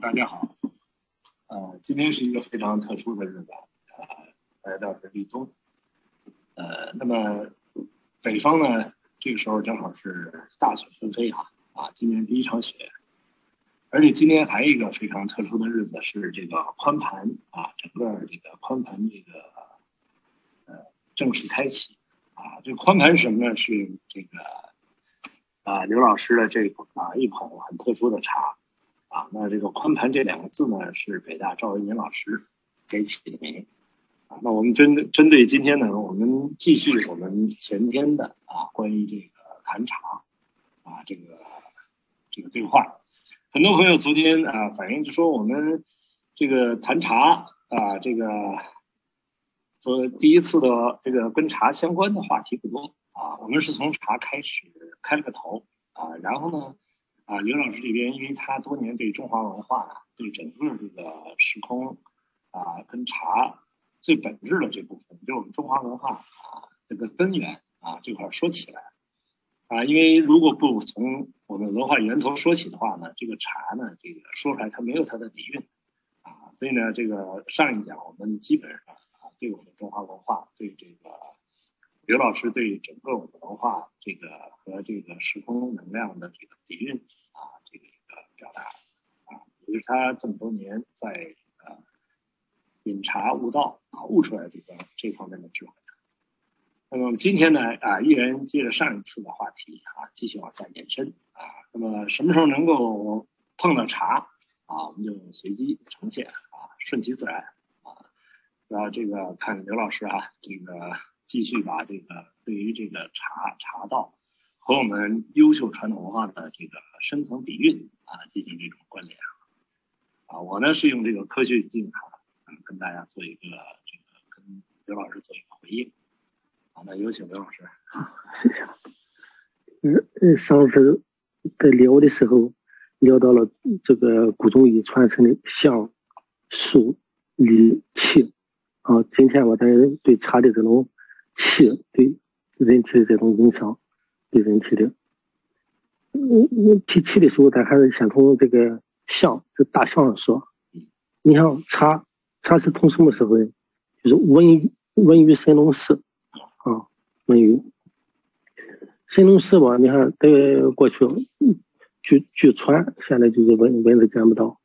大家好，呃，今天是一个非常特殊的日子，呃，来到是立冬，呃，那么北方呢，这个时候正好是大雪纷飞哈，啊，今年第一场雪，而且今天还有一个非常特殊的日子是这个宽盘啊，整个这个宽盘这个呃正式开启，啊，这宽盘是什么呢？是这个啊刘老师的这啊一款很特殊的茶。啊，那这个“宽盘”这两个字呢，是北大赵维民老师给起的名。啊，那我们针针对今天呢，我们继续我们前天的啊，关于这个谈茶啊，这个这个对话。很多朋友昨天啊反映就说，我们这个谈茶啊，这个做第一次的这个跟茶相关的话题不多啊。我们是从茶开始开了个头啊，然后呢。啊，刘老师这边，因为他多年对中华文化、对整个这个时空啊，跟茶最本质的这部分，就我们中华文化啊这个根源啊这块说起来啊，因为如果不从我们文化源头说起的话呢，这个茶呢，这个说出来它没有它的底蕴啊，所以呢，这个上一讲我们基本上啊，对我们中华文化，对这个刘老师对整个我们文化这个和这个时空能量的这个底蕴。就，是他这么多年在呃饮茶悟道啊悟出来这个这方面的智慧。那么我们今天呢啊，依然接着上一次的话题啊，继续往下延伸啊。那么什么时候能够碰到茶啊，我们就随机呈现啊，顺其自然啊。然后这个看刘老师啊，这个继续把这个对于这个茶茶道。和我们优秀传统文化的这个深层底蕴啊进行这种关联，啊我呢是用这个科学语境啊，跟大家做一个这个跟刘老师做一个回应。好，那有请刘老师。谢谢。嗯嗯，上次在聊的时候聊到了这个古中医传承的香、素、理、气啊，今天我在对茶的这种气对人体的这种影响。对人体的，我我提气的时候，咱还是先从这个象，这大象上说。你像茶，茶是从什么时候呢？就是文文于神农氏啊，文于神农氏吧。你看在过去，据据传，现在就是文文字见不到。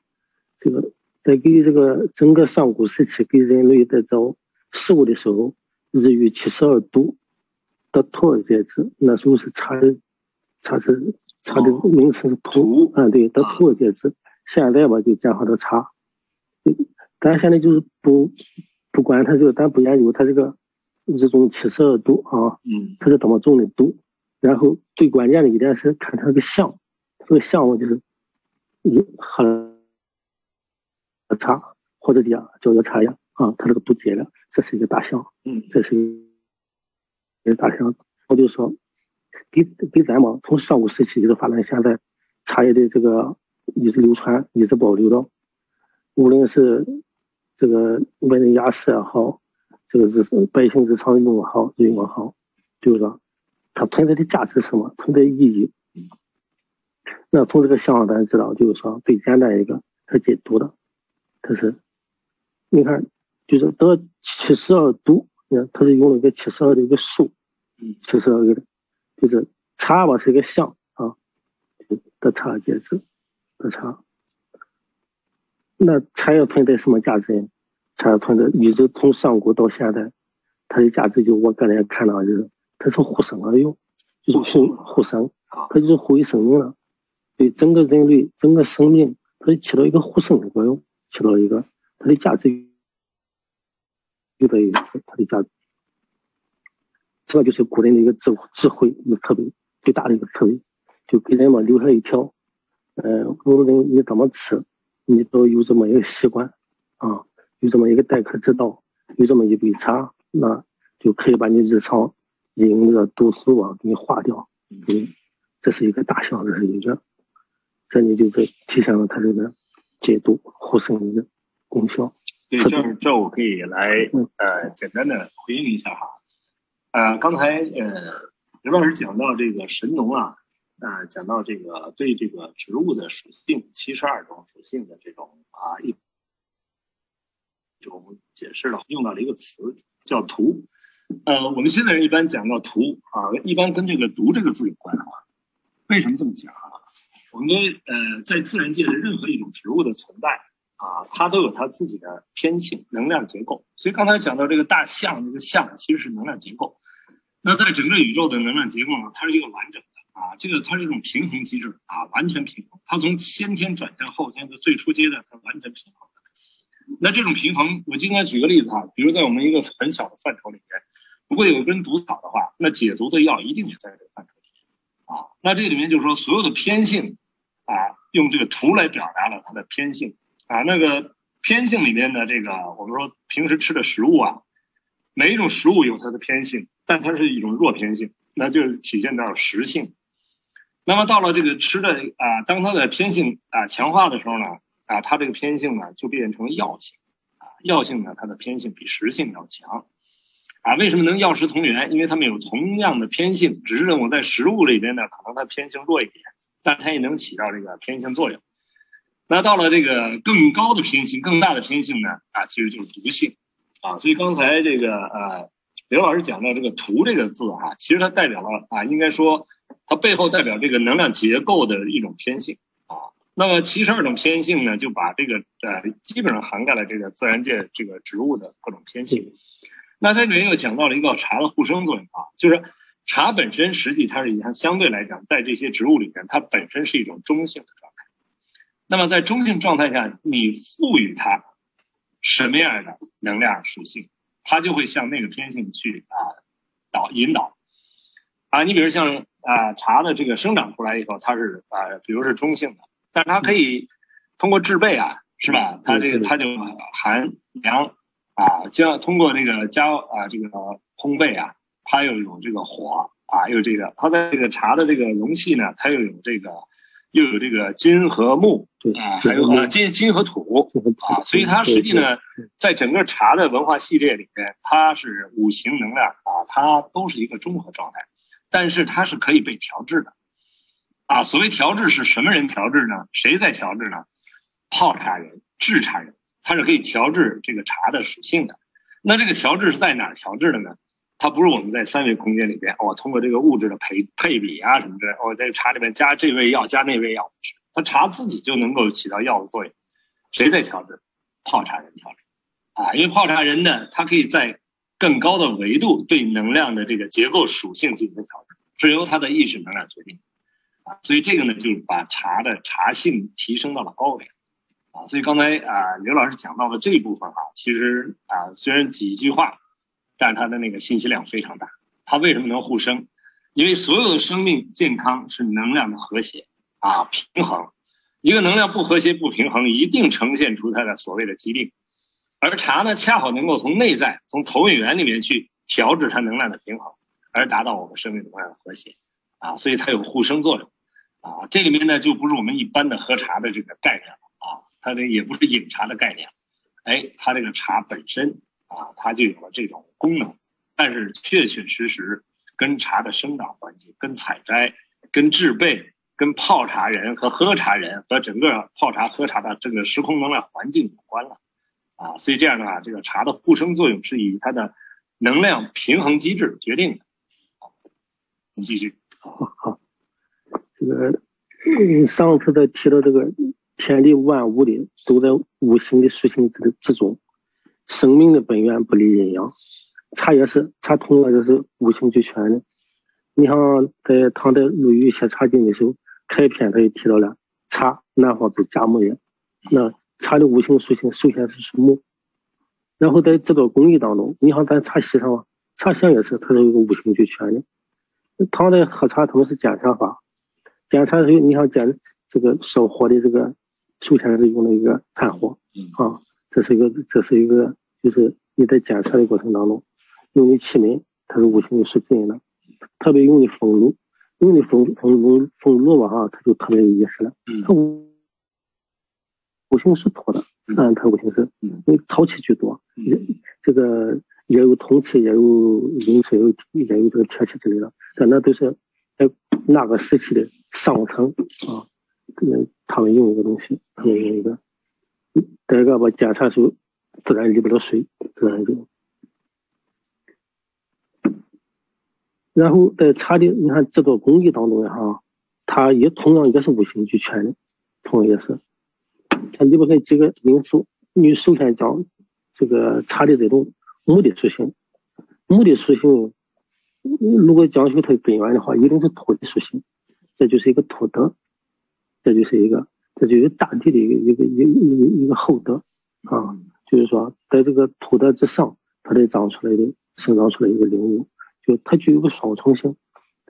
这个在给这个整个上古时期给人类在找食物的时候，日遇七十二度。得土而解之，那时候是茶，茶是茶的名称是土，啊对，得土而解之。现在吧就加好的茶，咱现在就是不不管它这个，咱不研究它这个这种七十二度啊，嗯，它是怎么种的度。然后最关键的一点是看它这个香，这个香我就是你喝了茶或者叫叫做茶叶啊，它这个度结了，这是一个大象，嗯，这是一个。大象，我就说，给给咱们从上古时期一直发展现在，茶叶的这个一直流传，一直保留到，无论是这个文人雅士也好，这个日百姓日常用也好，用也好，就是说，它存在的价值是什么？存在意义。那从这个象咱知道，就是说最简单一个，它解读的，它是，你看，就是得七十二度。你看，它是用了一个七十二的一个数，七十二个的，就是茶吧是一个象啊，的茶解质的茶。那产业存在什么价值呢？茶叶存在一直从上古到现在，它的价值就我个人看到就是，它是互生而用，就是互互生，它就是护卫生命了，对整个人类整个生命，它起到一个互生的作用，起到一个它的价值。有的它的价值，这个就是古人的一个智智慧，一个特别最大的一个特别，就给人们留下一条，呃，无论你怎么吃，你都有这么一个习惯，啊，有这么一个待客之道，有这么一杯茶，那就可以把你日常饮的毒素啊给你化掉，嗯，这是一个大项，这是一个，这里就是体现了它这个解毒护身的一个功效。对，这这我可以来呃简单的回应一下哈，呃，刚才呃刘老师讲到这个神农啊，啊讲到这个对这个植物的属性七十二种属性的这种啊一种解释了，用到了一个词叫图。呃，我们现在一般讲到图啊，一般跟这个毒这个字有关啊。为什么这么讲啊？我们呃在自然界的任何一种植物的存在啊，它都有它自己的偏性能量结构。所以刚才讲到这个大象，这个象其实是能量结构。那在整个宇宙的能量结构呢，它是一个完整的啊，这个它是一种平衡机制啊，完全平衡。它从先天转向后天的最初阶段，它完全平衡的。那这种平衡，我今天举个例子哈，比如在我们一个很小的范畴里面，如果有一根毒草的话，那解毒的药一定也在这个范畴里面啊。那这里面就是说，所有的偏性啊，用这个图来表达了它的偏性啊。那个偏性里面的这个，我们说平时吃的食物啊，每一种食物有它的偏性。但它是一种弱偏性，那就体现到实性。那么到了这个吃的啊，当它的偏性啊强化的时候呢，啊，它这个偏性呢就变成药性，啊，药性呢它的偏性比食性要强，啊，为什么能药食同源？因为它们有同样的偏性，只是我在食物里边呢，可能它偏性弱一点，但它也能起到这个偏性作用。那到了这个更高的偏性、更大的偏性呢，啊，其实就是毒性，啊，所以刚才这个呃。刘老师讲到这个“图”这个字哈，其实它代表了啊，应该说它背后代表这个能量结构的一种偏性啊。那么七十二种偏性呢，就把这个呃基本上涵盖了这个自然界这个植物的各种偏性。那这里面又讲到了一个茶的互生作用啊，就是茶本身实际它是它相对来讲在这些植物里面，它本身是一种中性的状态。那么在中性状态下，你赋予它什么样的能量属性？它就会向那个偏性去啊导引导啊，你比如像啊茶的这个生长出来以后，它是啊，比如是中性的，但是它可以通过制备啊，是吧？它这个它就含凉啊，将通过这个加啊这个烘焙啊，它又有这个火啊，又这个它在这个茶的这个容器呢，它又有这个。又有这个金和木啊，还有啊金金和土啊，所以它实际呢，在整个茶的文化系列里面，它是五行能量啊，它都是一个综合状态，但是它是可以被调制的啊。所谓调制是什么人调制呢？谁在调制呢？泡茶人、制茶人，他是可以调制这个茶的属性的。那这个调制是在哪调制的呢？它不是我们在三维空间里边，哦，通过这个物质的配配比啊什么的，哦，在茶里面加这味药，加那味药，它茶自己就能够起到药的作用。谁在调制？泡茶人调制，啊，因为泡茶人呢，他可以在更高的维度对能量的这个结构属性进行调整，是由他的意识能量决定，啊，所以这个呢，就是把茶的茶性提升到了高位，啊，所以刚才啊刘老师讲到的这一部分啊，其实啊虽然几句话。但是它的那个信息量非常大，它为什么能互生？因为所有的生命健康是能量的和谐啊平衡，一个能量不和谐不平衡，一定呈现出它的所谓的疾病。而茶呢，恰好能够从内在从投影源里面去调制它能量的平衡，而达到我们生命能量的和谐啊，所以它有互生作用啊。这里面呢，就不是我们一般的喝茶的这个概念了啊，它这也不是饮茶的概念，哎，它这个茶本身。啊，它就有了这种功能，但是确确实实跟茶的生长环境、跟采摘、跟制备、跟泡茶人和喝茶人和整个泡茶喝茶的这个时空能量环境有关了。啊，所以这样的话，这个茶的互生作用是以它的能量平衡机制决定的。你继续。好，好，这个上次在提到这个天地万物的都在五行的属性之之中。生命的本源不离阴阳，茶也是，茶同样就是五行俱全的。你像在唐代陆羽写《茶经》的时候，开篇他也提到了茶，南方之甲木也。那茶的五行属性首先是属木，然后在制作工艺当中，你像咱茶席上啊，茶香也是，它是一个五行俱全的。唐代喝茶他们是煎茶法，煎茶的时候，你想煎这个烧火的这个，首先是用那个炭火。啊。这是一个，这是一个，就是你在检测的过程当中，用的器皿它是五行的属金的，特别用的风炉，用的风风炉风炉吧哈，它就特别有意思了。它五五行是土的，嗯，它五行是，因为潮气居多，这个也有铜器，也有银器，也有也有这个铁器之类的，但那都是在那个时期的上层啊，嗯，他们用一个东西，他们用一个，第二个吧检查出自然离不了水，自然就。然后在茶的，你看制作工艺当中呀，哈，它也同样也是五行俱全的，同样也是，它离不开几个因素。你首先讲这个茶的这种木的属性，木的属性，如果讲究它的根源的话，一定是土的属性，这就是一个土德，这就是一个，这就是大地的一个一个一一个一个厚德啊，就是说在这个土德之上，它才长出来的生长出来一个灵物。就它具有个双重性，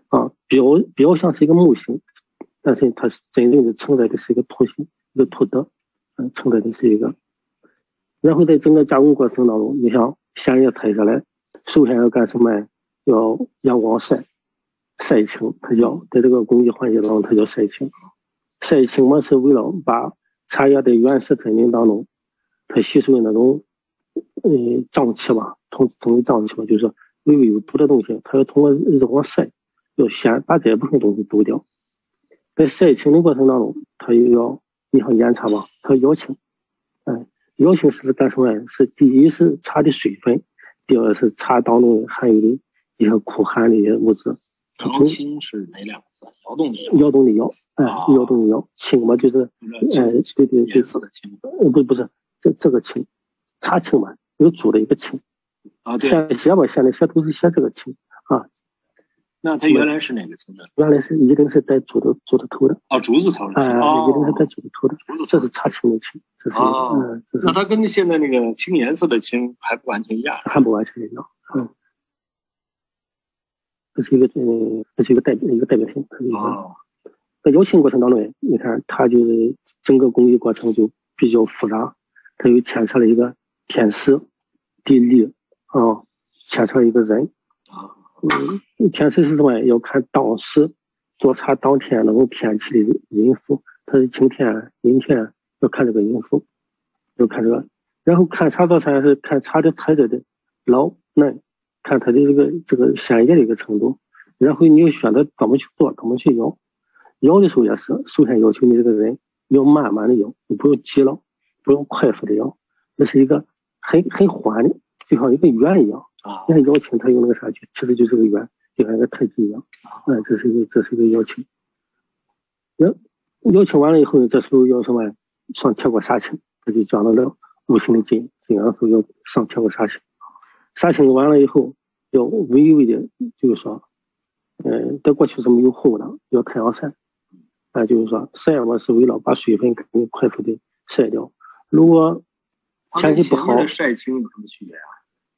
啊，表表象是一个木星，但是它是真正的承载的是一个土星，一个土德，嗯，承载的是一个。然后在整个加工过程当中，你像鲜叶采下来，首先要干什么？要阳光晒，晒青，它叫在这个工艺环节当中，它叫晒青。晒青嘛，是为了把茶叶在原始森林当中，它吸收的那种，嗯，脏气吧，同同为脏气吧，就是。微微有毒的东西，它要通过日光晒，要先把这部分东西抖掉。在晒青的过程当中，它又要，你像烟茶吧，它要青，哎，要青是干什么？是第一是茶的水分，第二是茶当中含有的一些苦寒的一些物质。摇青是哪两个字？摇动的摇。摇动的摇，哎，摇动的摇，青嘛就是，哎，对对对，色的青。呃，不不是，这这个青，茶青嘛，有煮的一个青。啊，对，写吧，现在写都是写这个青啊。那它原来是哪个青呢？原来是一定是带竹的竹的头的。哦，竹子头的。哎，一定是带竹的头的。竹子这是茶青的青，这是嗯。那它跟现在那个青颜色的青还不完全一样。还不完全一样，嗯。这是一个呃，这是一个代表一个代表性。哦。在窑青过程当中，你看它就是整个工艺过程就比较复杂，它又牵扯了一个天时地利。啊，牵扯一个人啊，嗯，天时是什么？要看当时做茶当天那种天气的因素，它是晴天、阴天，要看这个因素，要看这个。然后看茶做茶是看茶的特质的老嫩，看它的这个这个鲜叶的一个程度。然后你要选择怎么去做，怎么去摇。摇的时候也是，首先要求你这个人要慢慢的摇，你不用急了，不用快速的摇，那是一个很很缓的。就像一个圆一样啊，你看邀请他用那个啥去，其实就是个圆，就像一个太极一样啊。哎，这是一个，这是一个邀请。邀邀请完了以后，这时候要什么？上铁锅杀青，他就讲到了五行的金，金元素要上铁锅杀青。杀青完了以后，要微微的，就是说，嗯，在过去是没有后的，要太阳晒。啊，就是说晒嘛，是为了把水分肯定快速的晒掉。如果天气不好，晒青有什么区别啊？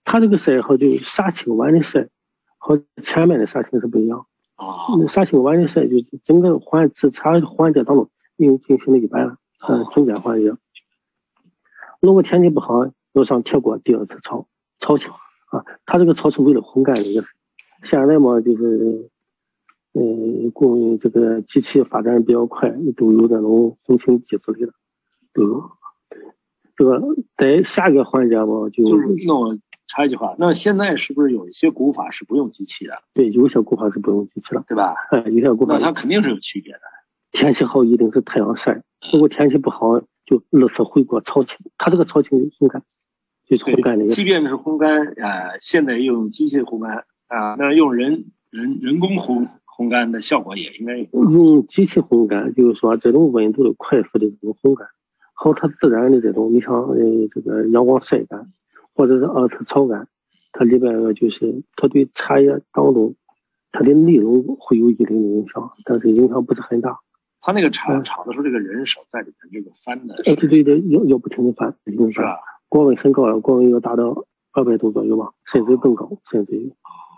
它这个晒和就沙青晚的晒和前面的沙青是不一样啊。杀青晚的晒就是整个环制茶环节当中已经进行了一半了，嗯，中间环节。如果天气不好，要上铁锅第二次炒炒青啊。它这个炒是为了烘干的意思。现在嘛，就是嗯，供这个机器发展比较快，都有那种烘青机之类的，都有。这个在下一个环节嘛，就就是那我插一句话，那现在是不是有一些古法是不用机器的？对，有些古法是不用机器了，对吧？哎，有些古法那它肯定是有区别的。天气好一定是太阳晒，如果天气不好就热水回锅炒青。它这个炒青烘干，就是烘干的。即便是烘干，呃，现在用机器烘干啊，那用人人人工烘烘干的效果也应该用机器烘干，就是说这种温度的快速的这种烘干。和它自然的这种，你像呃这个阳光晒干，或者是二次炒干，它里边就是它对茶叶当中它的内容会有一定的影响，但是影响不是很大。它那个炒炒的时候，这个人手在里面这个翻的，对对对，要要不停的翻，不停的翻，锅温很高，锅温要达到二百度左右吧，甚至更高，甚至于，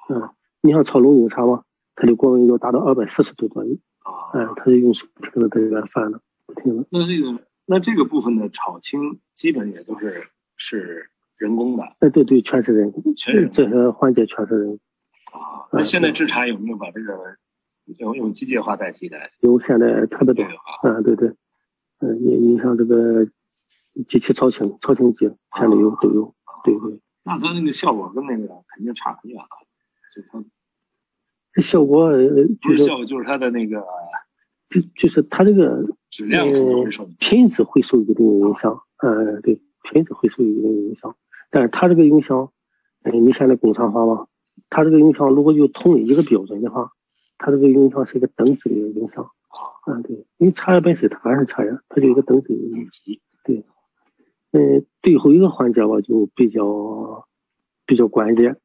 嗯，你像炒龙井茶嘛，它的锅温要达到二百四十度左右，啊，哎，它是用手不停的在里边翻的，不停的。那这个。那这个部分的炒青基本也都是是人工的，哎，对对，全是人工，全是这些环节全是人工。啊，那现在制茶有没有把这个用用机械化代替的？有，现在特别多。嗯，对对，嗯，你你像这个机器炒青、炒青机，现在有都有，对对。那它那个效果跟那个肯定差很远了，就它这效果呃就是不是效果，就是它的那个就就是它这个质量品质会受一定影响，呃，对，品质会受一定影响。但是它这个影响，呃，你现在工厂化吧，它这个影响如果就统一一个标准的话，它这个影响是一个等级的影响。啊，对，因为茶叶本身它还是茶叶，它就一个等级的影响。级。嗯，最后一个环节吧，就比较比较关键，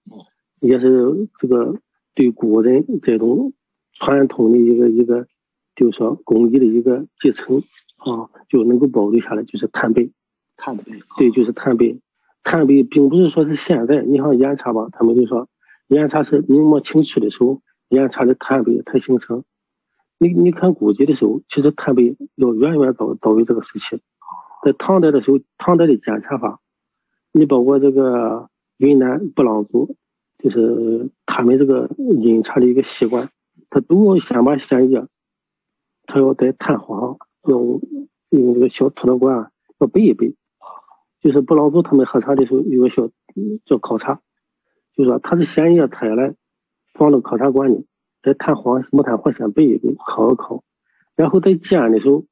也是这个对古人这种传统的一个一个，就是说工艺的一个继承啊，就能够保留下来，就是炭杯。碳杯。对，就是炭杯。炭杯并不是说是现在，你像岩茶吧，他们就说岩茶是明末清初的时候，岩茶的炭杯才形成。你你看古籍的时候，其实炭杯要远远早早于这个时期。在唐代的时候，唐代的煎茶法，你包括这个云南布朗族，就是他们这个饮茶的一个习惯，他都要先把鲜叶，他要在炭火上，要用这个小土豆罐要备一备。就是布朗族他们喝茶的时候有个小叫烤茶，就说他是鲜叶采来，放到烤茶罐里，在炭黄木炭火先备一备，烤一烤，然后在煎的时候。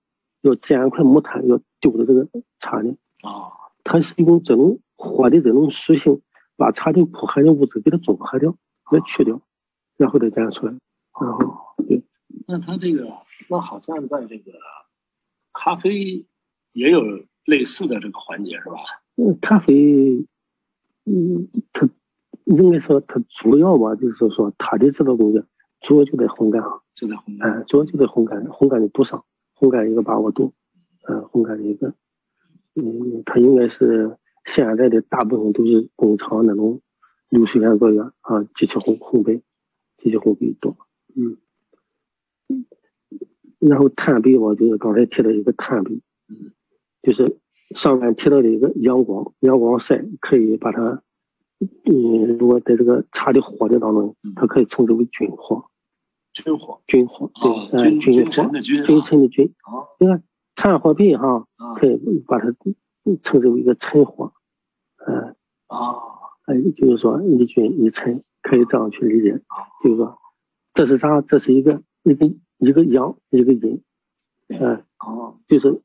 要煎一块木炭，要丢到这个茶里啊，它是用这种火的这种属性，把茶里苦寒的物质给它中和掉，给它去掉，然后再煎出来。然后，对。那它这个，那好像在这个咖啡也有类似的这个环节，是吧？嗯，咖啡，嗯，它应该说它主要吧，就是说它的制造工艺主要就在烘干啊，就在烘干，哎，主要就在烘干，烘干的度上。烘干一个把握度，呃，烘干的一个，嗯，它应该是现在的大部分都是工厂那种流水线作业啊，机器烘烘焙，机器烘焙多，嗯，然后炭焙吧就是刚才提到一个炭焙，嗯，就是上面提到的一个阳光，阳光晒可以把它，嗯，如果在这个茶的火的当中，它可以称之为菌火。菌火，菌火，对，均均火的均，均称的均。啊，你看炭火病哈，可以把它称之为一个辰火。嗯，啊，哎，就是说一菌一辰，可以这样去理解。就是说，这是啥？这是一个一个一个阳，一个阴。嗯，哦，就是，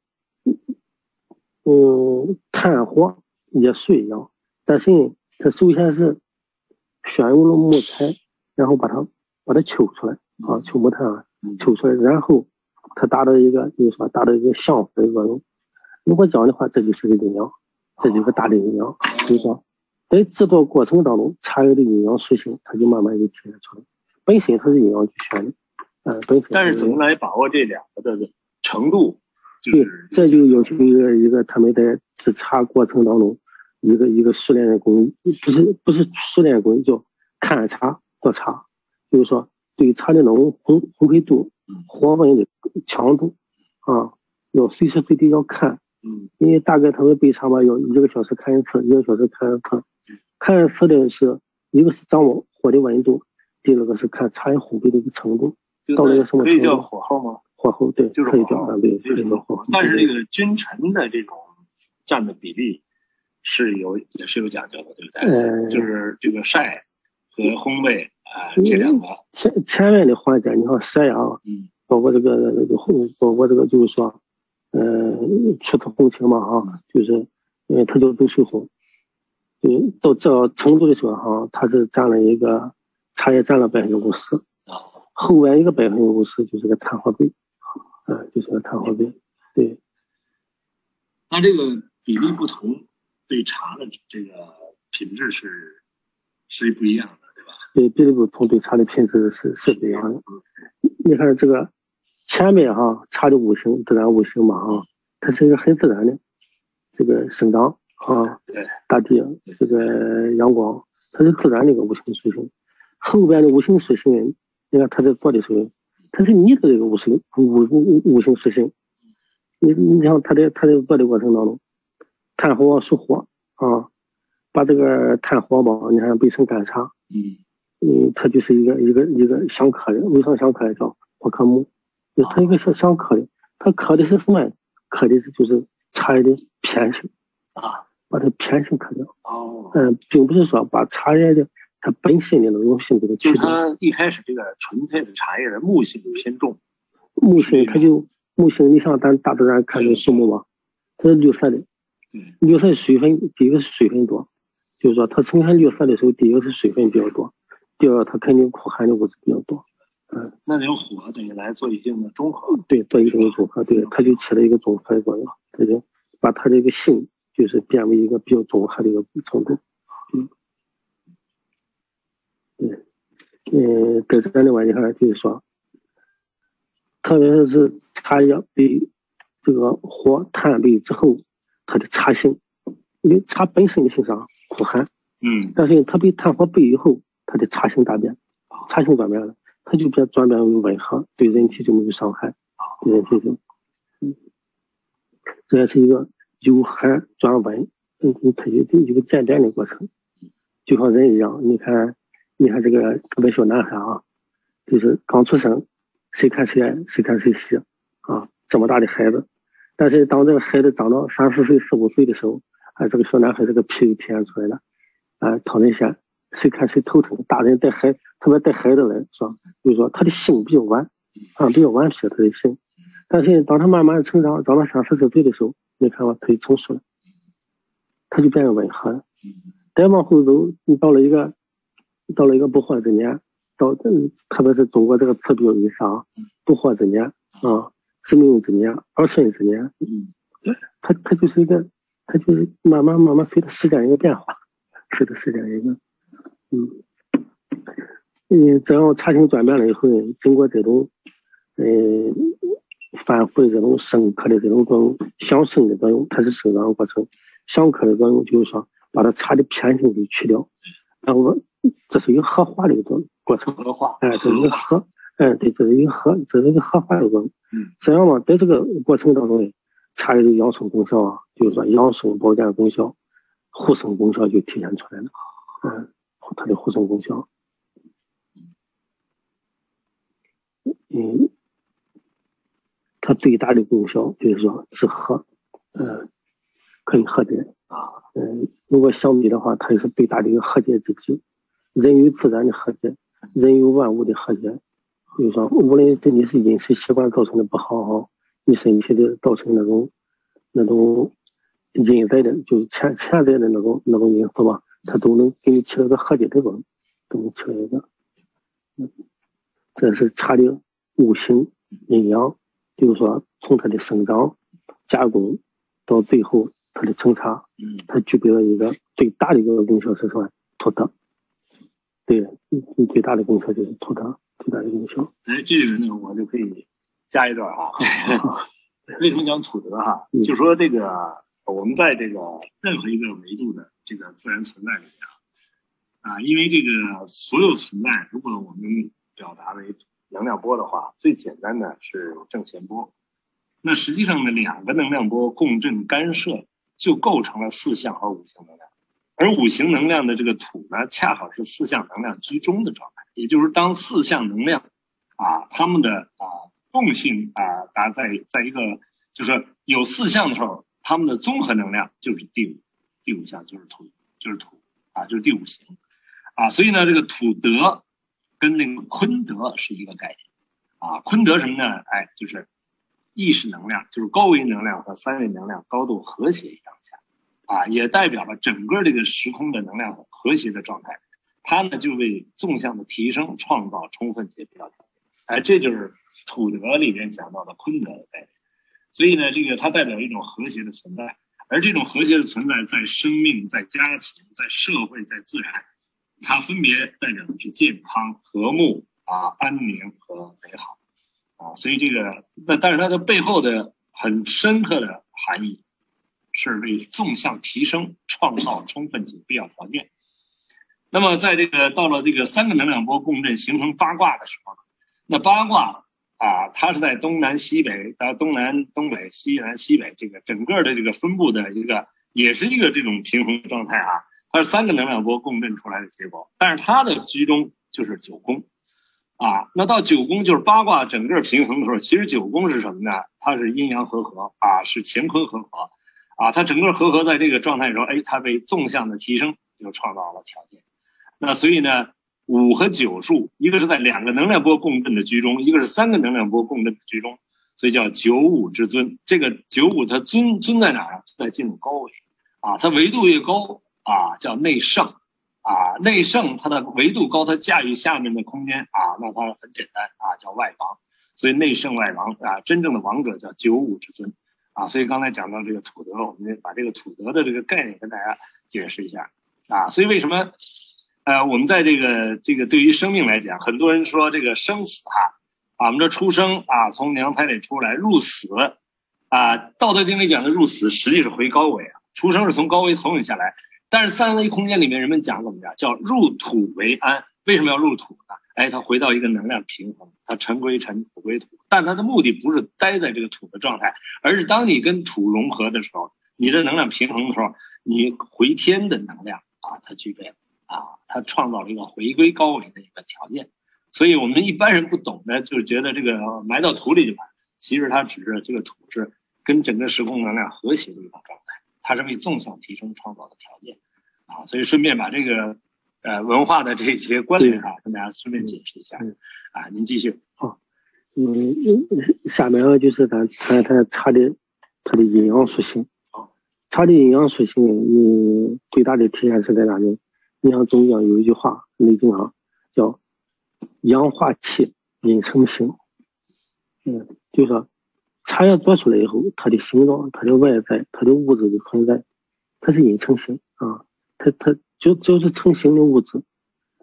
嗯，炭火也属于阳，但是呢，它首先是选用了木材，然后把它把它抽出来。啊，抽木炭抽出来，然后它达到一个，就是说达到一个相辅的作用。如果这样的话，这就是个阴阳，这就是个大的阴阳。就是说，在制作过程当中，茶叶的阴阳属性，它就慢慢就体现出来。本身它是阴阳俱全的，嗯，本身。但是怎么来把握这两个的程度？对，这就要求一个一个他们在制茶过程当中，一个一个熟练的工艺，不是不是熟练工艺，叫看茶做茶，就是说。对茶的那种烘烘焙度、火温的强度啊，要随时随地要看。嗯，因为大概他们备茶嘛，要一个小时看一次，一个小时看一次。看一次的是一个是掌握火的温度，第二个是看茶叶烘焙的一个程度，到了一个什么程度？可以叫火候吗？火候对，就是可以叫啊，对，可以叫火候。但是这个君臣的这种占的比例是有也是有讲究的，对不对？嗯，就是这个晒和烘焙。啊，这两个前前面的环节，你看晒呀，嗯，包括这个这个烘，包括这个就是说，呃，出土红青嘛，哈，就是，因为它叫都水红，就到这程度的时候，哈，它是占了一个茶叶占了百分之五十，啊，后边一个百分之五十就是个炭火杯，啊，就是个炭火杯，对。那这个比例不同，对茶的这个品质是是不一样的。对吧？对比例不同，对茶的品质是是不一样的。你看这个前面哈，茶的五行自然五行嘛哈，它是一个很自然的这个生长啊，大地这个阳光，它是自然的一个五行属性。后边的五行属性，你看它在做的时候，它是你的这个五行五五五行属性。你你像它在它在做的过程当中，炭火属火啊，把这个炭火嘛，你看备成干茶，嗯。嗯，它就是一个一个一个相克的，为啥相克叫火克木？就它一个相相克的，它克的是什么？克的是就是茶叶的偏性啊，把它偏性克掉。哦，嗯，并不是说把茶叶的它本性的那种性质的就是它一开始这个纯粹的茶叶的木性就偏重，木性它就木性，你像咱大自然看这树木嘛，它是绿色的，绿色水分第一个是水分多，就是说它呈现绿色的时候，第一个是水分比较多，第二它肯定苦寒的物质比较多。嗯，那用火等于来做一定的中和，对，做一定的中和，对，它就起了一个中和的作用，它就把它这个性就是变为一个比较中和的一个程度。嗯，对，嗯，在这另外你看就是说，特别是茶叶被这个火炭焙之后，它的茶性，因为茶本身的性上苦寒，嗯，但是它被炭火焙以后，它的茶性大变，茶性转变了。它就变转变为温和，对人体就没有伤害，对人体就，嗯，这也是一个由寒转温，嗯，它就一个渐变的过程，就像人一样，你看，你看这个特别小男孩啊，就是刚出生，谁看谁爱，谁看谁喜，啊，这么大的孩子，但是当这个孩子长到三四岁、四五岁的时候，啊，这个小男孩这个皮体现出来了，啊，讨人嫌。谁看谁头疼，大人带孩，特别带孩子来，是吧？就是说他的性比较顽，啊，比较顽皮，他的性。但是当他慢慢成长，长到三四十岁的时候，你看吧，他就成熟了，他就变得温和了。再往后走，你到了一个，到了一个不惑之年，到特别是中国这个词标语上，不惑之年啊，知命之年，儿孙之年，它它就是一个，它就是慢慢慢慢随着时间一个变化，随着时间一个。嗯，嗯，这样茶性转变了以后，经过这种，嗯，反复的这种生克的这种作用，相生的作用，它是生长过程；相克的作用就是说，把它茶的偏性给去掉，然后这是一个合化的一个过程。合化，哎，这是一个合，哎，对，这是一个合，这是一个合化的过程。嗯，这样嘛，在这个过程当中，茶叶的养生功效啊，就是说养生保健功效、护生功效就体现出来了。嗯。它的护生功效，嗯，它最大的功效就是说止咳，嗯，可以和解啊，嗯，如果相比的话，它也是最大的一个和解之剂，人与自然的和谐，人与万物的和谐。就是说，无论是你是饮食习惯造成的不好哈，你身体的造成那种那种隐在的，就是潜潜在的那种那种因素吧。它都能给你起到个和解的作用，都能起到一个。嗯，这是茶的五行阴阳，就是说从它的生长、加工到最后它的成茶，嗯，它具备了一个最大的一个功效是什么？脱德。对，你最大的功效就是脱德，最大的功效。哎，这里呢，我就可以加一段啊。为什么讲土德哈？就说这个我们在这个任何一个维度的。这个自然存在里面啊，啊，因为这个所有存在，如果我们表达为能量波的话，最简单的是正弦波。那实际上呢，两个能量波共振干涉，就构成了四项和五项能量。而五行能量的这个土呢，恰好是四象能量居中的状态。也就是当四象能量啊，它们的啊共性啊达在在一个就是有四象的时候，它们的综合能量就是第五。第五项就是土，就是土啊，就是第五行啊，所以呢，这个土德跟那个坤德是一个概念啊。坤德什么呢？哎，就是意识能量，就是高维能量和三维能量高度和谐一样强啊，也代表了整个这个时空的能量和谐的状态。它呢，就为纵向的提升创造充分且必要条件。哎，这就是土德里面讲到的坤德的概念。所以呢，这个它代表一种和谐的存在。而这种和谐的存在，在生命、在家庭、在社会、在自然，它分别代表的是健康、和睦啊、安宁和美好啊。所以这个，那但是它的背后的很深刻的含义，是为纵向提升创造充分且必要条件。那么，在这个到了这个三个能量波共振形成八卦的时候，那八卦。啊，它是在东南西北，到东南东北、西南西北这个整个的这个分布的一个，也是一个这种平衡状态啊。它是三个能量波共振出来的结果，但是它的居中就是九宫，啊，那到九宫就是八卦整个平衡的时候，其实九宫是什么呢？它是阴阳和合啊，是乾坤和合，啊，它整个和合在这个状态中，哎，它被纵向的提升就创造了条件，那所以呢，五和九数，一个是在两个能量波共振的居中，一个是三个能量波共振的居中，所以叫九五之尊。这个九五它尊尊在哪儿啊？在进入高维啊，它维度越高啊，叫内圣啊，内圣它的维度高，它驾驭下面的空间啊，那它很简单啊，叫外王。所以内圣外王啊，真正的王者叫九五之尊啊。所以刚才讲到这个土德，我们把这个土德的这个概念跟大家解释一下啊。所以为什么？呃，我们在这个这个对于生命来讲，很多人说这个生死哈，啊，我们这出生啊，从娘胎里出来入死，啊，《道德经》里讲的入死，实际是回高维啊，出生是从高维投影下来，但是三维空间里面人们讲怎么样？叫入土为安，为什么要入土呢？哎，它回到一个能量平衡，它尘归尘，土归土，但它的目的不是待在这个土的状态，而是当你跟土融合的时候，你的能量平衡的时候，你回天的能量啊，它具备了。啊，它创造了一个回归高维的一个条件，所以我们一般人不懂的，就是觉得这个埋到土里就完。其实它只是这个土是跟整个时空能量和谐的一种状态，它是为纵向提升创造的条件。啊，所以顺便把这个呃文化的这些关联啊，跟大家顺便解释一下。啊，您继续。好，嗯，下面呢就是咱谈谈茶的它的阴阳属性。啊，茶的阴阳属性，嗯，最大的体现是在哪里？你像中医有一句话，《内经》上叫“阳化气，阴成形”。嗯，就说茶叶做出来以后，它的形状、它的外在、它的物质的存在，它是阴成形啊。它它就就是成形的物质。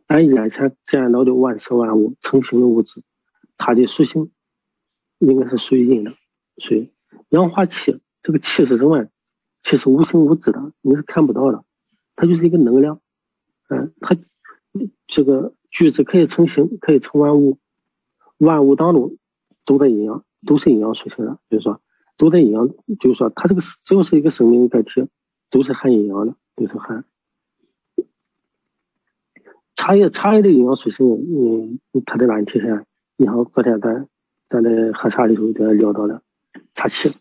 俺眼前见到的万事万物成形的物质，它的属性应该是属于阴的。属于阳化气，这个气是什么？气是无形无质的，你是看不到的，它就是一个能量。嗯，它这个句子可以成形，可以成万物，万物当中都在阴阳，都是阴阳属性的，就是说都在阴阳，就是说它这个只要是一个生命载体，都是含阴阳的，都是含。茶叶，茶叶的营养属性，嗯，它在哪里体现？你像昨天咱咱在喝茶的时候，咱聊到了茶气，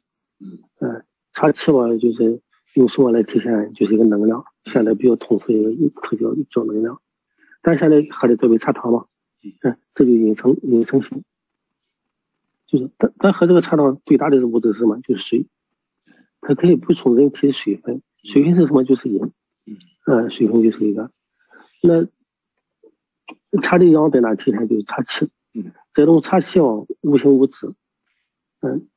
嗯，茶气吧，就是用什么来体现？就是一个能量。现在比较通俗一个词叫叫能量，咱现在喝的这杯茶汤嘛，嗯，这就阴成阴成性，就是咱咱喝这个茶汤最大的物质是什么？就是水，它可以补充人体的水分，水分是什么？就是阴，嗯，水分就是一个。那茶的阳在哪体现？就是茶气，这种茶气啊，无形无质，嗯，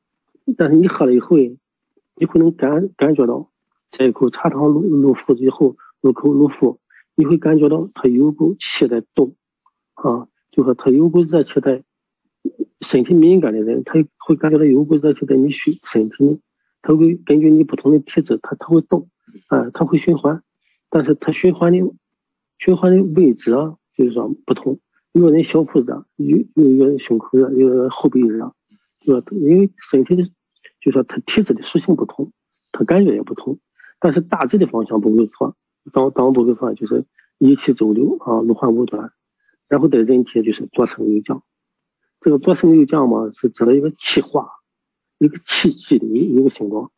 但是你喝了以后，你会能感感觉到。这一口茶汤入入腹之后，入口入腹，你会感觉到它有股气在动，啊，就说它有股热气在，身体敏感的人，他会感觉到有股热气在你身身体里，他会根据你不同的体质，它它会动，啊，它会循环，但是它循环的循环的位置啊，就是说不同，有的人小腹热，有有个人胸口热，有个后背热，对吧？因为身体的，就说他体质的属性不同，他感觉也不同。但是大致的方向不会错，当当不会错，就是一气周流啊，路环五端，然后在人体就是左升右降，这个左升右降嘛，是指的一个气化，一个气机的一个形状。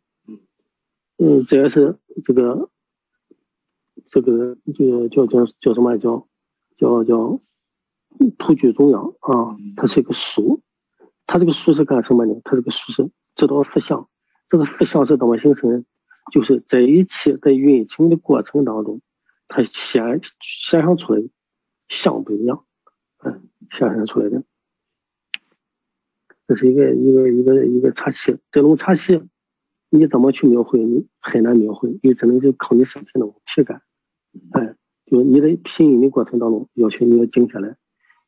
嗯，这也是这个这个就叫叫叫什么叫叫叫土居中央啊，它是一个书，它这个书是干什么呢？它这个书是指导思想，这个思想是怎么形成的？就是在一起在运行的过程当中，它显显现出来像不一样，嗯，显现出来的，这是一个一个一个一个茶器。这种茶器，你怎么去描绘？你很难描绘，你只能就靠你身体那种体感。哎，就你在品饮的过程当中，要求你要静下来，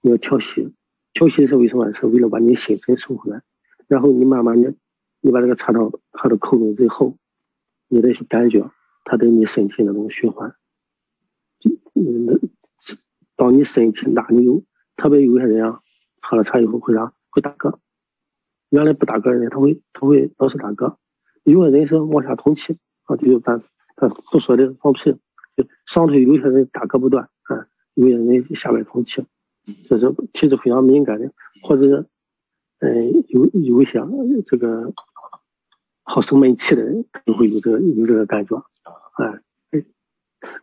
你要调息。调息是为什么？是为了把你心神收回来。然后你慢慢的，你把这个茶汤喝到口中之后。你得去感觉它对你身体那种循环，就嗯，当你身体哪里有，特别有些人啊，喝了茶以后会啥？会打嗝，原来不打嗝的人，他会他会老是打嗝。有的人是往下通气啊，就咱咱不说的放屁，上头有些人打嗝不断啊，有些人下边通气，这是体质非常敏感的，或者是嗯有有一些这个。好生闷气的人就会有这个有这个感觉，哎，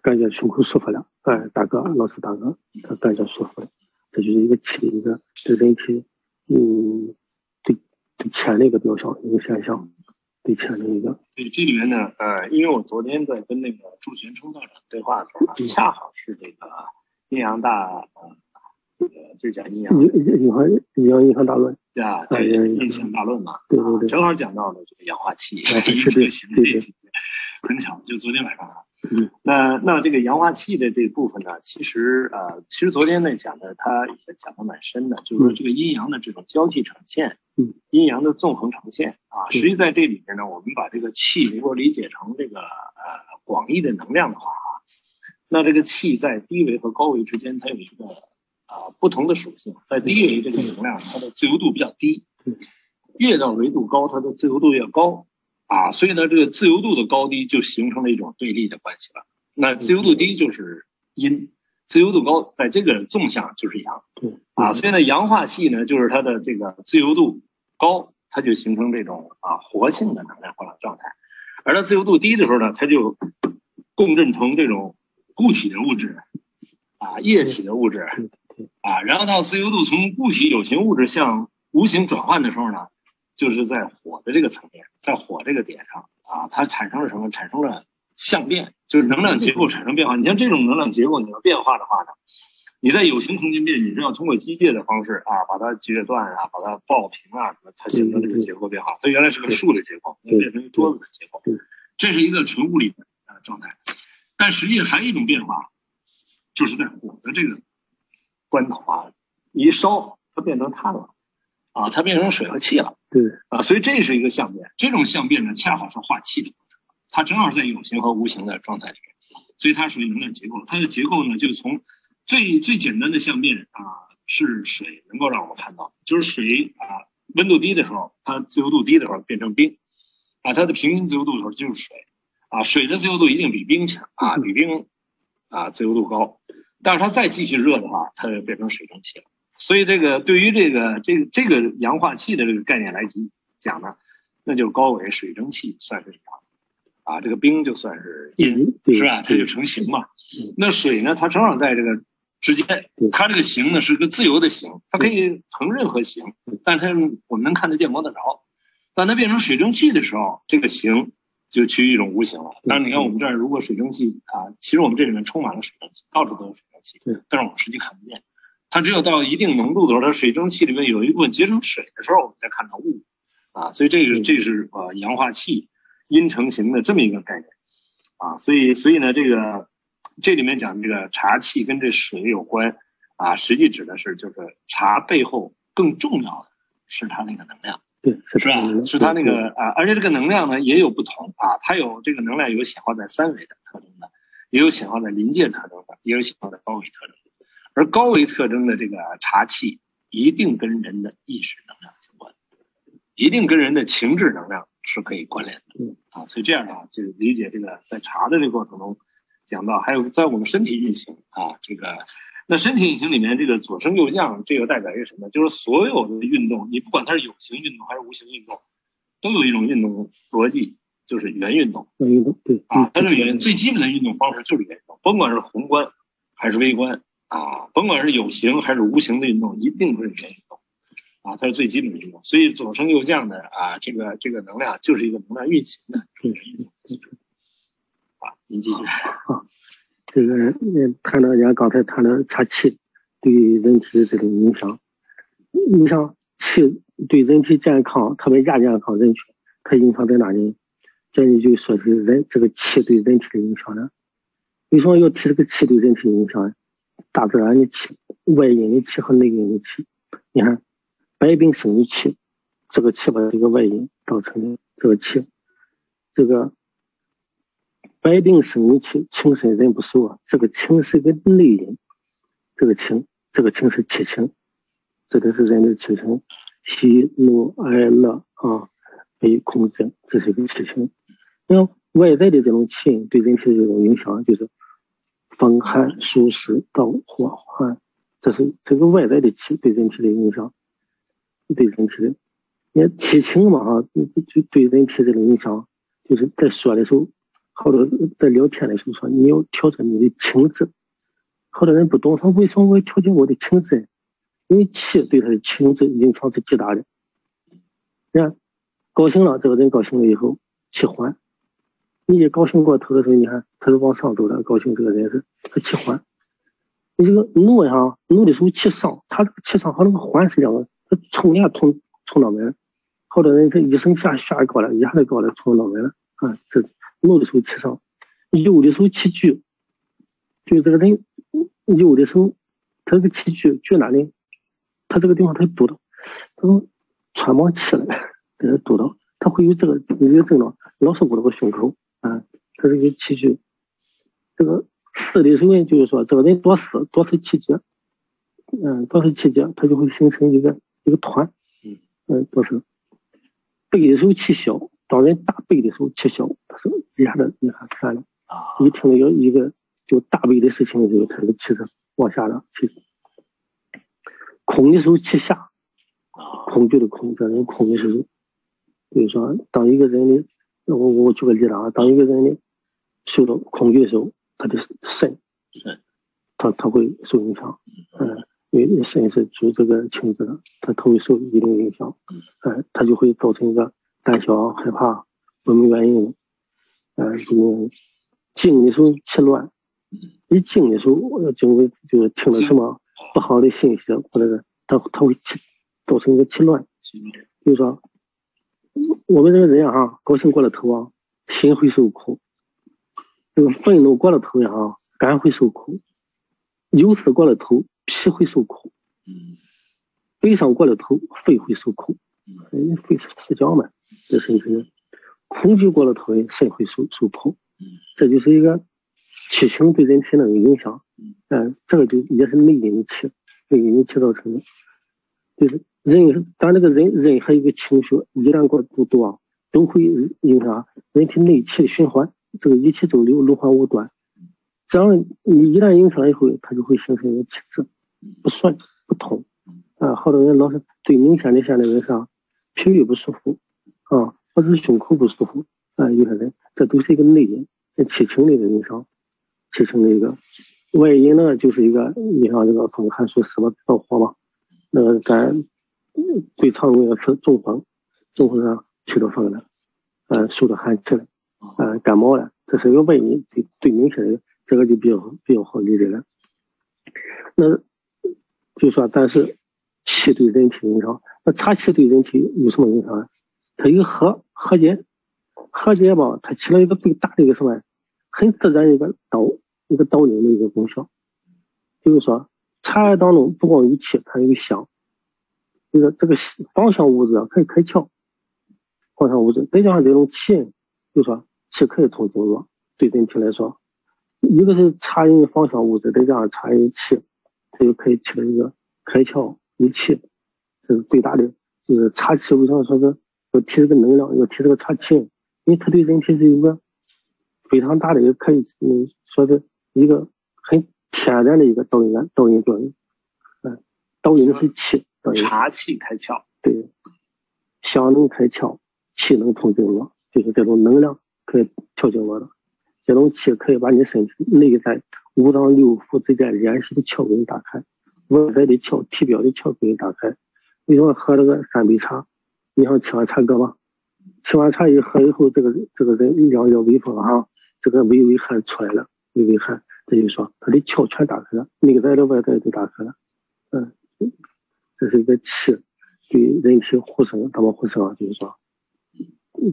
感觉胸口舒服了，哎，大哥，老师大哥，他感觉舒服了，这就是一个气的一个对人体，嗯，对对钱的一个表象，一个现象，对钱的一个。对这里面呢，呃，因为我昨天在跟那个祝玄冲道长对话的时候，恰好是这个阴阳大，呃，这个就讲阴阳，阴阴阳阴阳阴阳大论，对啊，对阴阳大论嘛，对对对，正好讲到了这个氧化气，是这形这情节，很巧，就昨天晚上啊。嗯，那那这个氧化气的这部分呢，其实呃，其实昨天呢讲的，他也讲的蛮深的，就是说这个阴阳的这种交替呈现，嗯，阴阳的纵横呈现啊，实际在这里面呢，我们把这个气如果理解成这个呃广义的能量的话啊，那这个气在低维和高维之间，它有一个啊不同的属性，在低维这个能量，它的自由度比较低，越到维度高，它的自由度越高。啊，所以呢，这个自由度的高低就形成了一种对立的关系了。那自由度低就是阴，自由度高在这个纵向就是阳。对啊，所以呢，阳化气呢，就是它的这个自由度高，它就形成这种啊活性的能量化状态；而它自由度低的时候呢，它就共振成这种固体的物质啊液体的物质啊，然后到自由度从固体有形物质向无形转换的时候呢。就是在火的这个层面，在火这个点上啊，它产生了什么？产生了相变，就是能量结构产生变化。你像这种能量结构，你要变化的话呢，你在有形空间变，你是要通过机械的方式啊，把它截断啊，把它爆平啊，什么，它形成这个结构变化。它原来是个树的结构，变成一桌子的结构，这是一个纯物理的状态。但实际还有一种变化，就是在火的这个关头啊，一烧，它变成碳了。啊，它变成水和气了，对啊，所以这是一个相变。这种相变呢，恰好是化气的过程，它正好在有形和无形的状态里面，所以它属于能量结构。它的结构呢，就从最最简单的相变啊，是水能够让我们看到，就是水啊，温度低的时候，它自由度低的时候变成冰，啊，它的平均自由度的时候就是水，啊，水的自由度一定比冰强啊，比冰啊自由度高，但是它再继续热的话，它就变成水蒸气了。所以这个对于这个这个这个氧化气的这个概念来讲呢，那就高维水蒸气算是阳，啊，这个冰就算是银，是吧？它就成型嘛。那水呢，它正好在这个之间，它这个形呢是个自由的形，它可以成任何形，但它我们能看得见摸得着。当它变成水蒸气的时候，这个形就趋于一种无形了。但是你看我们这儿，如果水蒸气啊，其实我们这里面充满了水蒸气，到处都有水蒸气，但是我们实际看不见。它只有到一定浓度的时候，它水蒸气里面有一部分结成水的时候，我们才看到雾，啊，所以这个这是呃氧化气阴成形的这么一个概念，啊，所以所以呢，这个这里面讲这个茶气跟这水有关，啊，实际指的是就是茶背后更重要的是它那个能量，对，是吧？是它那个啊，而且这个能量呢也有不同啊，它有这个能量有显化在三维的特征的，也有显化在临界特征的，也有显化在高维特征的。而高维特征的这个茶气，一定跟人的意识能量相关，一定跟人的情志能量是可以关联的。啊，所以这样的话，就理解这个在茶的这个过程中，讲到还有在我们身体运行啊，这个那身体运行里面这个左升右降，这个代表一个什么？就是所有的运动，你不管它是有形运动还是无形运动，都有一种运动逻辑，就是圆运动。圆运动对啊，它这个原最基本的运动方式就是圆运动，甭管是宏观还是微观。啊，甭管是有形还是无形的运动，一定是圆运动，啊，它是最基本的运动。所以左升右降的啊，这个这个能量就是一个能量运行的您继续。啊，这个呃，谈到人家刚才谈到茶气对人体的这种影响，你像气对人体健康，特别亚健康人群，它影响在哪里？这里就说是人这个气对人体的影响了？为什么要提这个气对人体的影响？大自然的气，外因的气和内因的气。你看，百病生于气，这个气吧，这个外因造成的这个气，这个百病生于气，情深人不寿啊。这个情是一个内因，这个情，这个情是七情，指的是人的七情，喜怒哀乐啊，悲恐惊，这是一个七情。那外在的这种气对人体的这种影响，就是。风寒暑湿燥火寒，这是这个外在的气对人体的影响，对人体的，你看七情嘛哈，就对人体这个影响，就是在说的时候好多在聊天的时候说你要调整你的情志，好多人不懂他为什么我要调节我的情志？因为气对他的情志影响是极大的。你看，高兴了，这个人高兴了以后气缓；你一高兴过头的时候，你看他是往上走的，高兴这个人是他气缓。你这个怒呀，怒的时候气上，他这个气上和那个缓是两个，他冲呀冲冲脑门，好多人这一声下下高了，一下就高了冲脑门了啊！这怒的时候气上，有的时候气聚，就这个人有的时候他这个气聚聚哪里？他这个地方他堵到，他说喘不上气来，给他堵到，他会有这个一个症状，老是捂到个胸口啊，他这个气聚，这个。死的时候，就是说这个人多死多是气结，嗯，多是气结，他就会形成一个一个团，嗯，嗯，多是背的时候气小，当人大背的时候气消，他是一下子一下散了，啊，一听到一个就大悲的事情的时候，他这个气是往下了，气空的时候气下，啊，恐惧的恐，这人空的时候，比如说当一个人的，我我举个例子啊，当一个人的受到恐惧的时候。他的肾，肾，他他会受影响，嗯，因为肾是主这个情志的，他他会受一定影响，嗯，他就会造成一个胆小、害怕，不明原因，嗯，就静的时候气乱，一静的时候，我经过就是听了什么不好的信息，或者是他他会气，造成一个气乱，就是说，我们这个人啊，高兴过了头啊，心会受苦。这个愤怒过了头呀，肝会受苦；忧思过了头，脾会受苦；悲伤过了头，肺会受苦。嗯，肺是四焦嘛，这身体恐惧过了头，肾会受受苦。这就是一个气情对人体那个影响。嗯，这个就也是内因的气，内因的气造成的。就是人，咱这个人任何一个情绪一旦过度多，都会影响人体内气的循环。这个一气周流，轮换无端。这样你一旦影响了以后，它就会形成一个气滞不顺不通啊。好多人老是最明显的现在人啥，脾胃不舒服啊，或是胸口不舒服啊。有些人这都是一个内因，气情的一个影响，气情的一个外因呢，就是一个你像这个风寒暑湿嘛，燥火嘛。那个咱最常用的是中风，中风上吹着风了，呃，受到寒气了。啊，感冒了，这是一个外因，最最明显的，这个就比较比较好理解了。那就说，但是气对人体影响，那茶气对人体有什么影响？它有和和解，和解吧，它起了一个最大的一个什么？很自然一个导一个导引的一个功效。就是说，茶叶当中不光有气，它有香，就是这个芳香物质啊，可以开窍，芳香物质再加上这种气，就是说。气可以通经络，对人体来说，一个是茶饮芳香物质，再加上茶饮气，它就可以起到一个开窍益气，这是最大的。就是茶气为什么说是要提这个能量，要提这个茶气？因为它对人体是一个非常大的一个可以嗯说是一个很天然的一个导引导引作用。嗯，导引的是气，茶气开窍，对，香能开窍，气能通经络，就是这种能量。可以调经络的，这种气可以把你身体内在五脏六腑之间联系的窍给你打开，外在的窍、体表的窍给你打开。为什么喝这个三杯茶？你想吃完茶干嘛？吃完茶一喝以后，这个这个人两要微风啊，这个微微汗出来了，微微汗，这就是说他的窍全打开了，内在的外在都打开了。嗯，这是一个气对人体护生，怎么护生啊？就是说。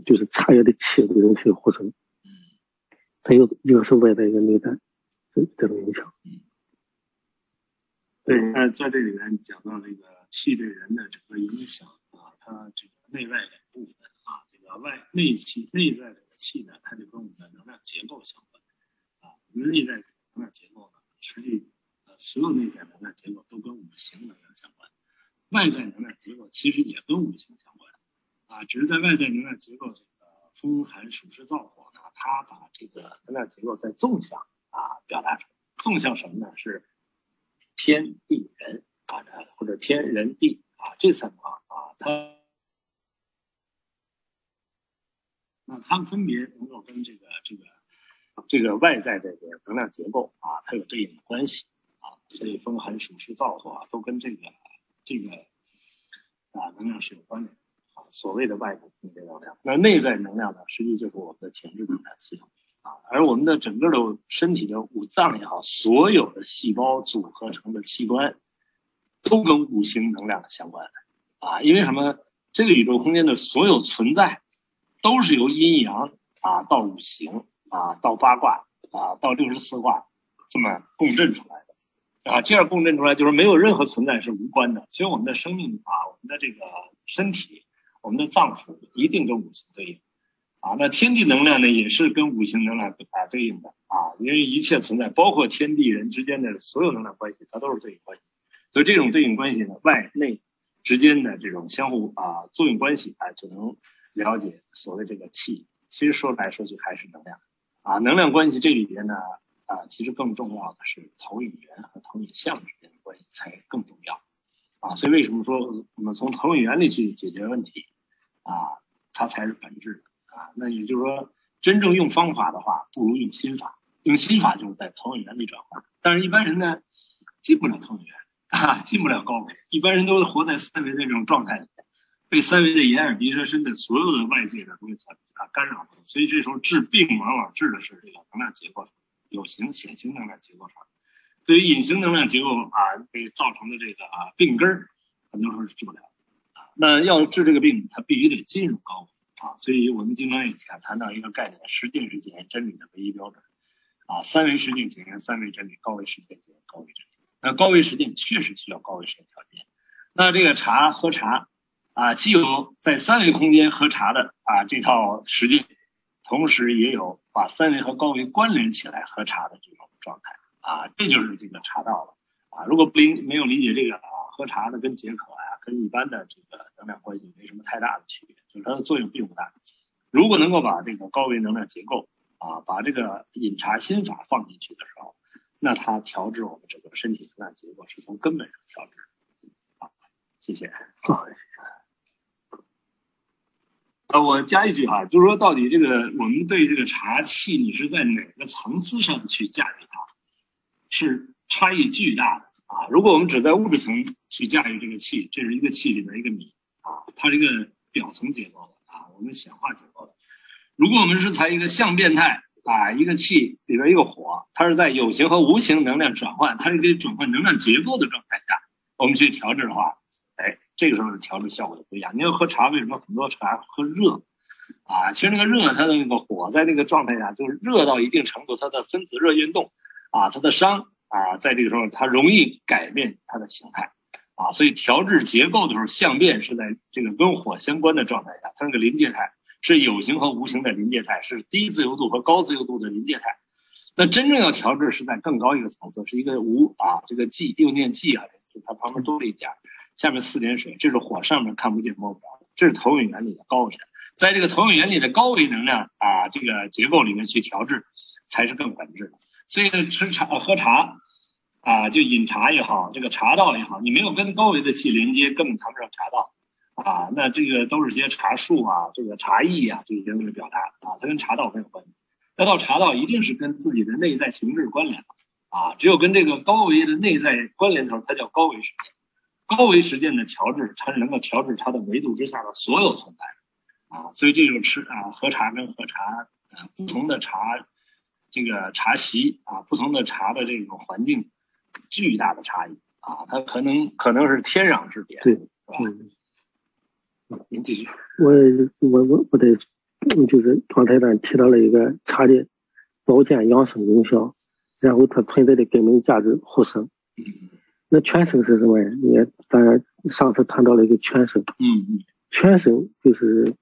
就是茶叶的气对人体的护生，它有一个是外在一个内在这这种影响。对，那在这里面讲到这个气对人的整个影响啊，它这个内外两部分啊，这个外内气内在的气呢，它就跟我们的能量结构相关啊。我们内在能量结构呢，实际呃所有内在能量结构都跟五行能量相关，外在能量结构其实也跟五行相关。啊，只是在外在能量结构这个风寒暑湿燥火呢，它把这个能量结构在纵向啊表达出来。纵向什么呢？是天地人啊，或者天人地啊这三方啊，它那它们分别能够跟这个这个这个外在的这个能量结构啊，它有对应的关系啊，所以风寒暑湿燥火啊，都跟这个这个啊能量是有关联啊。所谓的外部空间能量，那内在能量呢，实际就是我们的前置能量系统啊。而我们的整个的身体的五脏也好，所有的细胞组合成的器官，都跟五行能量相关啊。因为什么？这个宇宙空间的所有存在，都是由阴阳啊到五行。啊，到八卦啊，到六十四卦，这么共振出来的啊，这样共振出来就是没有任何存在是无关的。其实我们的生命啊，我们的这个身体，我们的脏腑一定跟五行对应啊。那天地能量呢，也是跟五行能量啊对应的啊，因为一切存在，包括天地人之间的所有能量关系，它都是对应关系。所以这种对应关系呢，外内之间的这种相互啊作用关系，啊，就能了解所谓这个气。其实说来说去还是能量。啊，能量关系这里边呢，啊，其实更重要的是投影源和投影像之间的关系才更重要，啊，所以为什么说我们从投影原理去解决问题，啊，它才是本质啊。那也就是说，真正用方法的话，不如用心法。用心法就是在投影原理转换，但是一般人呢，进不了投影源，啊，进不了高维，一般人都是活在三维那种状态里。被三维的眼耳鼻舌身的所有的外界的东西啊干扰，所以这时候治病往往治的是这个能量结构上有形显形能量结构上，对于隐形能量结构啊被造成的这个啊病根儿，很多时候是治不了。那要治这个病，它必须得进入高维啊。所以我们经常也谈谈到一个概念：实践是检验真理的唯一标准啊。三维实践检验三维真理，高维实践检验高维真理。那高维实践确实需要高维实践条件。那这个茶喝茶。啊，既有在三维空间喝茶的啊这套实践，同时也有把三维和高维关联起来喝茶的这种状态啊，这就是这个茶道了啊。如果不理没有理解这个啊，喝茶的跟解渴呀，跟一般的这个能量关系没什么太大的区别，就是它的作用并不大。如果能够把这个高维能量结构啊，把这个饮茶心法放进去的时候，那它调制我们整个身体能量结构是从根本上调制。好，谢谢。好。呃，我加一句哈，就是说，到底这个我们对这个茶器，你是在哪个层次上去驾驭它，是差异巨大的啊。如果我们只在物质层去驾驭这个气，这是一个气里边一个米啊，它是一个表层结构的啊，我们显化结构的。如果我们是采一个相变态啊，一个气里边一个火，它是在有形和无形能量转换，它是可以转换能量结构的状态下，我们去调制的话。哎这个时候的调制效果就不一样。你要喝茶，为什么很多茶喝热？啊，其实那个热，它的那个火在那个状态下，就是热到一定程度，它的分子热运动，啊，它的熵啊，在这个时候它容易改变它的形态，啊，所以调制结构的时候，相变是在这个跟火相关的状态下，它那个临界态是有形和无形的临界态，是低自由度和高自由度的临界态。那真正要调制是在更高一个层次，是一个无啊，这个寂又念寂啊，它旁边多了一点。下面四点水，这是火上面看不见摸不着，这是投影原理的高维的，在这个投影原理的高维能量啊这个结构里面去调制，才是更本质的。所以吃茶喝茶啊，就饮茶也好，这个茶道也好，你没有跟高维的气连接，根本谈不上茶道啊。那这个都是些茶术啊，这个茶艺啊这些东西表达啊，它跟茶道没有关系。要到茶道，一定是跟自己的内在情志关联的啊，只有跟这个高维的内在关联头，才叫高维世界。高维实践的调制，才能够调制它的维度之下的所有存在，啊，所以这就是吃啊，喝茶跟喝茶，呃，不同的茶，这个茶席啊，不同的茶的这种环境，巨大的差异啊，它可能可能是天壤之别，对，是吧？您继续。我我我我得，就是刚才咱提到了一个茶的保健养生功效，然后它存在的根本价值护生。那全身是什么呀？你咱上次谈到了一个全身，嗯嗯，全身就是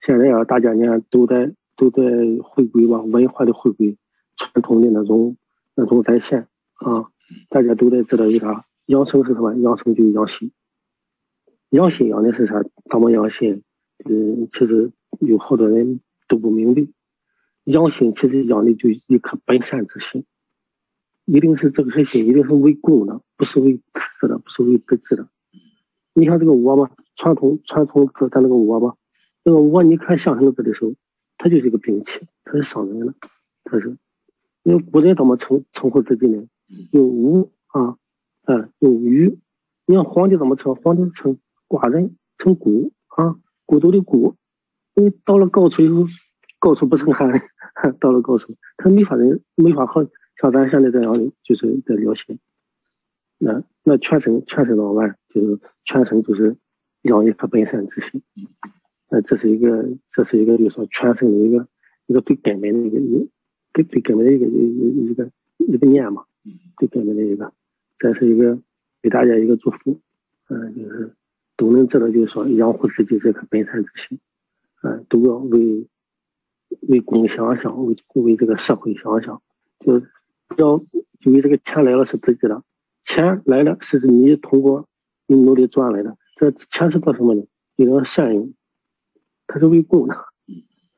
现在啊，大家你看都在都在回归吧，文化的回归，传统的那种那种再现啊，大家都在知道一啥？养生是什么？养生就是养心，养心养的是啥？怎么养心？嗯，其实有好多人都不明白，养心其实养的就一颗本善之心。一定是这颗心，一定是为公的，不是为私的，不是为个自的。你像这个窝吧，传统传统字咱那个窝吧，那个窝你看象形字的时候，它就是一个兵器，它是伤人的，它是，因为古人怎么称称呼自己呢？用吾啊，啊用于。你看皇帝怎么称？皇帝称寡人，称孤啊，孤独的孤。因为到了高处以后，高处不胜寒，到了高处，他没法人，没法好像咱现在这样的，就是在聊天。那那全身全身到完，就是全身就是养一颗本善之心。那，这是一个，这是一个，就是说全身的一个一个最根本的一个一最最根本的一个一一一个一个念嘛，最根本的一个，这是一个给大家一个祝福，嗯，就是都能知道，就是说养护自己这颗本善之心，嗯，都要为为公想想，为为这个社会想想，就要以为这个钱来了是自己的，钱来了是你通过你努力赚来的，这钱是做什么的？你的善用。它是为公的，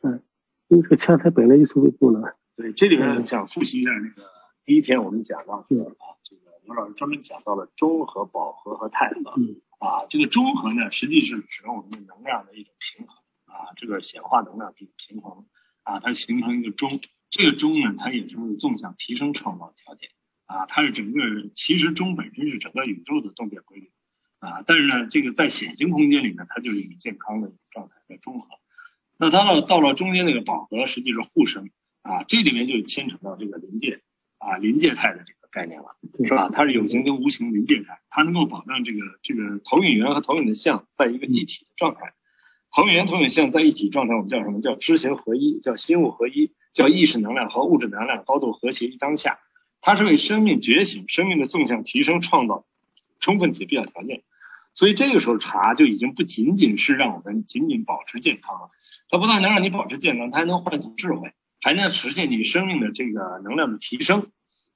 嗯，因为这个钱它本来就是为公的。对，这里面想复习一下那个第一天我们讲到的啊，这个刘老师专门讲到了中和、饱和和太和。嗯，啊，这个中和呢，实际是指我们的能量的一种平衡啊，这个显化能量平平衡啊，它形成一个中，这个中呢，它也是为纵向提升创造条件啊，它是整个其实中本身是整个宇宙的动变规律。啊，但是呢，这个在显形空间里呢，它就是一个健康的状态，在中和。那它呢，到了中间那个饱和，实际是互生啊，这里面就牵扯到这个临界啊，临界态的这个概念了，是吧？它是有形跟无形临界态，它能够保证这个这个投影源和投影的像在一个一体的状态。恒源、投影像在一体状态，我们叫什么叫知行合一，叫心物合一，叫意识能量和物质能量高度和谐于当下。它是为生命觉醒、生命的纵向提升创造充分且必要条件。所以这个时候茶就已经不仅仅是让我们仅仅保持健康了，它不但能让你保持健康，它还能唤醒智慧，还能实现你生命的这个能量的提升，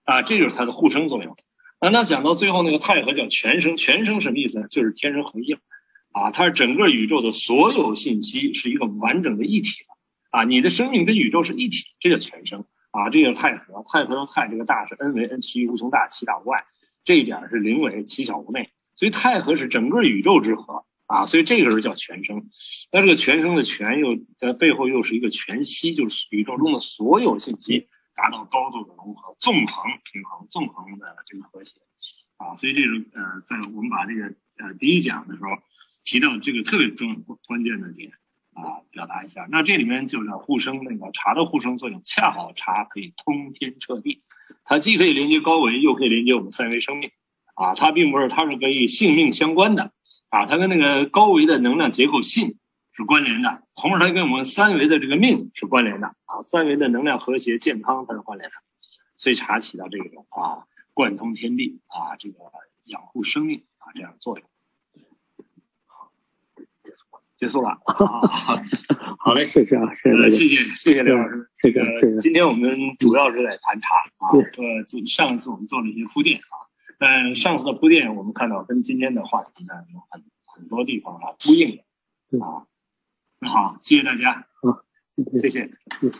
啊，这就是它的护生作用。啊，那讲到最后那个太和叫全生，全生什么意思呢？就是天人合一了，啊，它是整个宇宙的所有信息是一个完整的一体的，啊，你的生命跟宇宙是一体，这叫全生，啊，这叫太和，太和的太这个大是 n 为 n 其一无穷大，其大无外，这一点是零为其小无内。所以太和是整个宇宙之和啊，所以这个时候叫全生。那这个全生的全又在背后又是一个全息，就是宇宙中的所有信息达到高度的融合、纵横平衡、纵横的这个和谐啊。所以这是呃，在我们把这个呃第一讲的时候提到这个特别重关键的点啊，表达一下。那这里面就是互生那个茶的互生作用，恰好茶可以通天彻地，它既可以连接高维，又可以连接我们三维生命。啊，它并不是，它是跟性命相关的，啊，它跟那个高维的能量结构性是关联的，同时它跟我们三维的这个命是关联的，啊，三维的能量和谐健康它是关联的，所以茶起到这种啊贯通天地啊这个养护生命啊这样的作用。好，结束了，好嘞，谢谢啊，谢谢谢谢谢谢刘老师，谢谢谢谢。今天我们主要是在谈茶啊，呃，上一次我们做了一些铺垫啊。但上次的铺垫，我们看到跟今天的话题呢有很很多地方啊呼应的啊。那好，谢谢大家，好，谢谢。嗯